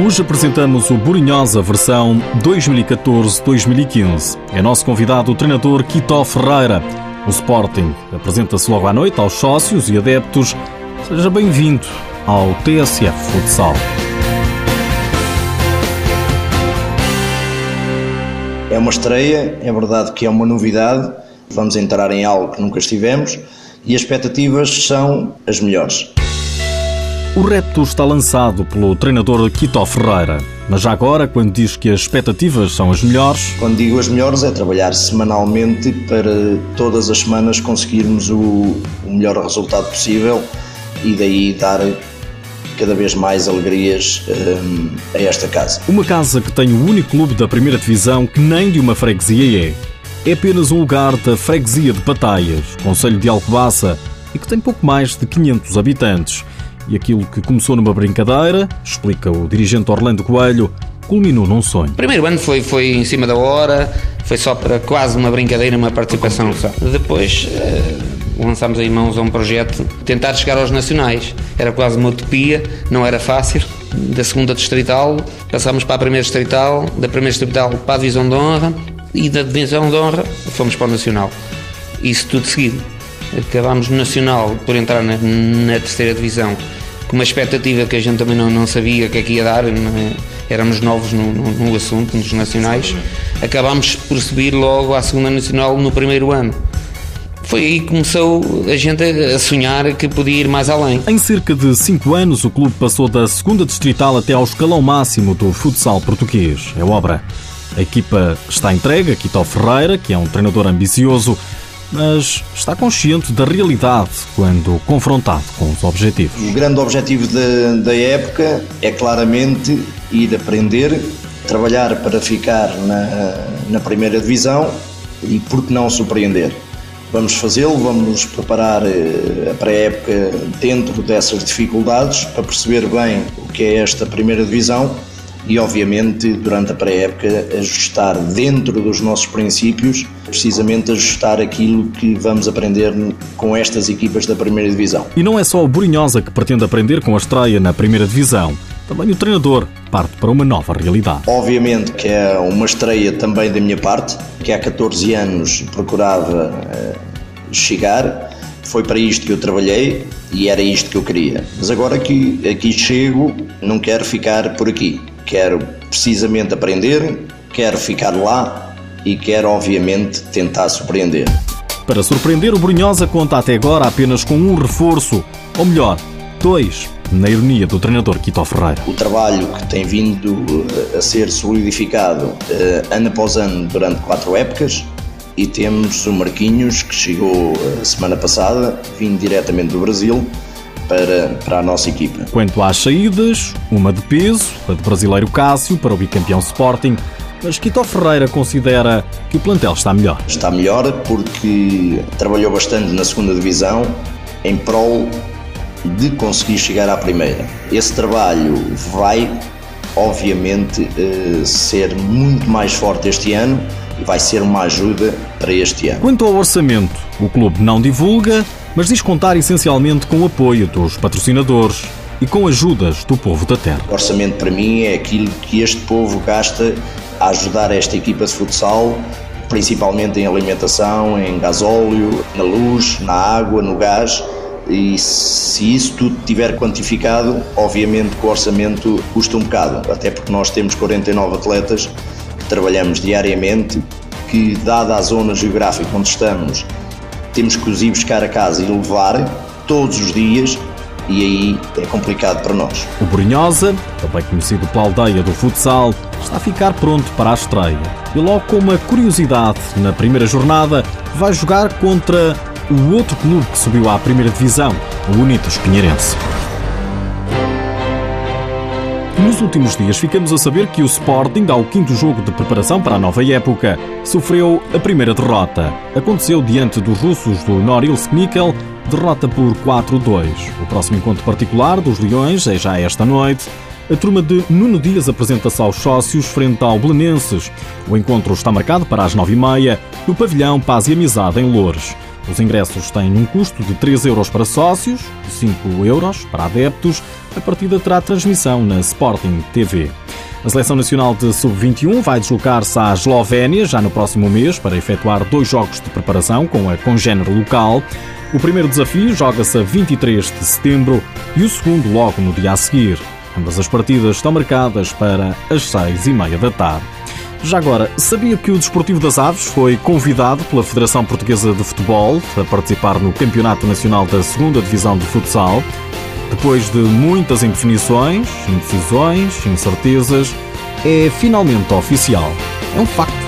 Hoje apresentamos o Borinhosa versão 2014-2015. É nosso convidado o treinador Quito Ferreira. O Sporting apresenta-se logo à noite aos sócios e adeptos. Seja bem-vindo ao TSF Futsal. É uma estreia, é verdade que é uma novidade, vamos entrar em algo que nunca estivemos e as expectativas são as melhores. O repto está lançado pelo treinador Quito Ferreira, mas já agora, quando diz que as expectativas são as melhores. Quando digo as melhores, é trabalhar semanalmente para todas as semanas conseguirmos o, o melhor resultado possível e daí dar cada vez mais alegrias um, a esta casa. Uma casa que tem o único clube da primeira divisão que nem de uma freguesia é. É apenas um lugar da freguesia de Pataias, Conselho de Alcobaça, e que tem pouco mais de 500 habitantes. E aquilo que começou numa brincadeira, explica o dirigente Orlando Coelho, culminou num sonho. Primeiro ano foi, foi em cima da hora, foi só para quase uma brincadeira, uma participação. Depois uh, lançámos aí mãos a um projeto, tentar chegar aos nacionais. Era quase uma utopia, não era fácil. Da segunda distrital, passámos para a primeira distrital, da primeira distrital para a divisão de honra e da divisão de honra fomos para o nacional. Isso tudo seguido. Acabámos no nacional por entrar na, na terceira divisão com uma expectativa que a gente também não, não sabia o que é que ia dar, é? éramos novos no, no, no, assunto, nos nacionais. Acabámos por subir logo à segunda nacional no primeiro ano. Foi aí que começou a gente a sonhar que podia ir mais além. Em cerca de 5 anos, o clube passou da segunda distrital até ao escalão máximo do futsal português. É obra. A equipa está entregue a Quito Ferreira, que é um treinador ambicioso, mas está consciente da realidade quando confrontado com os objetivos. O grande objetivo da, da época é claramente ir aprender, trabalhar para ficar na, na primeira divisão e, por que não, surpreender. Vamos fazê-lo, vamos preparar eh, a pré-época dentro dessas dificuldades para perceber bem o que é esta primeira divisão e, obviamente, durante a pré-época, ajustar dentro dos nossos princípios, precisamente ajustar aquilo que vamos aprender com estas equipas da primeira divisão. E não é só o Borinhosa que pretende aprender com a estreia na primeira divisão. Também o treinador parte para uma nova realidade. Obviamente que é uma estreia também da minha parte, que há 14 anos procurava eh, chegar. Foi para isto que eu trabalhei e era isto que eu queria. Mas agora que aqui chego, não quero ficar por aqui quero precisamente aprender, quero ficar lá e quero, obviamente, tentar surpreender. Para surpreender, o Brunhosa conta até agora apenas com um reforço, ou melhor, dois, na ironia do treinador Quito Ferreira. O trabalho que tem vindo eh, a ser solidificado uh, ano após ano durante quatro épocas e temos o Marquinhos que chegou a eh, semana passada, vindo diretamente do Brasil, para, para a nossa equipa. Quanto às saídas, uma de peso, a do brasileiro Cássio para o bicampeão Sporting, mas Quito Ferreira considera que o plantel está melhor. Está melhor porque trabalhou bastante na segunda divisão em prol de conseguir chegar à primeira. Esse trabalho vai, obviamente, eh, ser muito mais forte este ano e vai ser uma ajuda para este ano. Quanto ao orçamento, o clube não divulga, mas diz contar essencialmente com o apoio dos patrocinadores e com ajudas do povo da terra. O orçamento para mim é aquilo que este povo gasta a ajudar esta equipa de futsal, principalmente em alimentação, em gasóleo, na luz, na água, no gás. E se isso tudo tiver quantificado, obviamente que o orçamento custa um bocado, até porque nós temos 49 atletas que trabalhamos diariamente, que dada a zona geográfica onde estamos, temos que os ir buscar a casa e levar todos os dias e aí é complicado para nós. O Brunhosa, também conhecido pela aldeia do futsal, está a ficar pronto para a estreia. E logo com uma curiosidade, na primeira jornada vai jogar contra o outro clube que subiu à primeira divisão, o Unitas Pinheirense. Nos últimos dias ficamos a saber que o Sporting, ao quinto jogo de preparação para a nova época, sofreu a primeira derrota. Aconteceu diante dos russos do Norilsk Nickel, derrota por 4-2. O próximo encontro particular dos Leões é já esta noite. A turma de Nuno Dias apresenta-se aos sócios frente ao Belenenses. O encontro está marcado para as 9h30 no pavilhão Paz e Amizade em Loures. Os ingressos têm um custo de 3 euros para sócios e 5 euros para adeptos. A partida terá transmissão na Sporting TV. A Seleção Nacional de Sub-21 vai deslocar-se à Eslovénia já no próximo mês para efetuar dois jogos de preparação com a congénere local. O primeiro desafio joga-se a 23 de setembro e o segundo logo no dia a seguir. Ambas as partidas estão marcadas para as seis e meia da tarde. Já agora, sabia que o Desportivo das Aves foi convidado pela Federação Portuguesa de Futebol a participar no Campeonato Nacional da 2 Divisão de Futsal? Depois de muitas indefinições, indecisões, incertezas, é finalmente oficial. É um facto.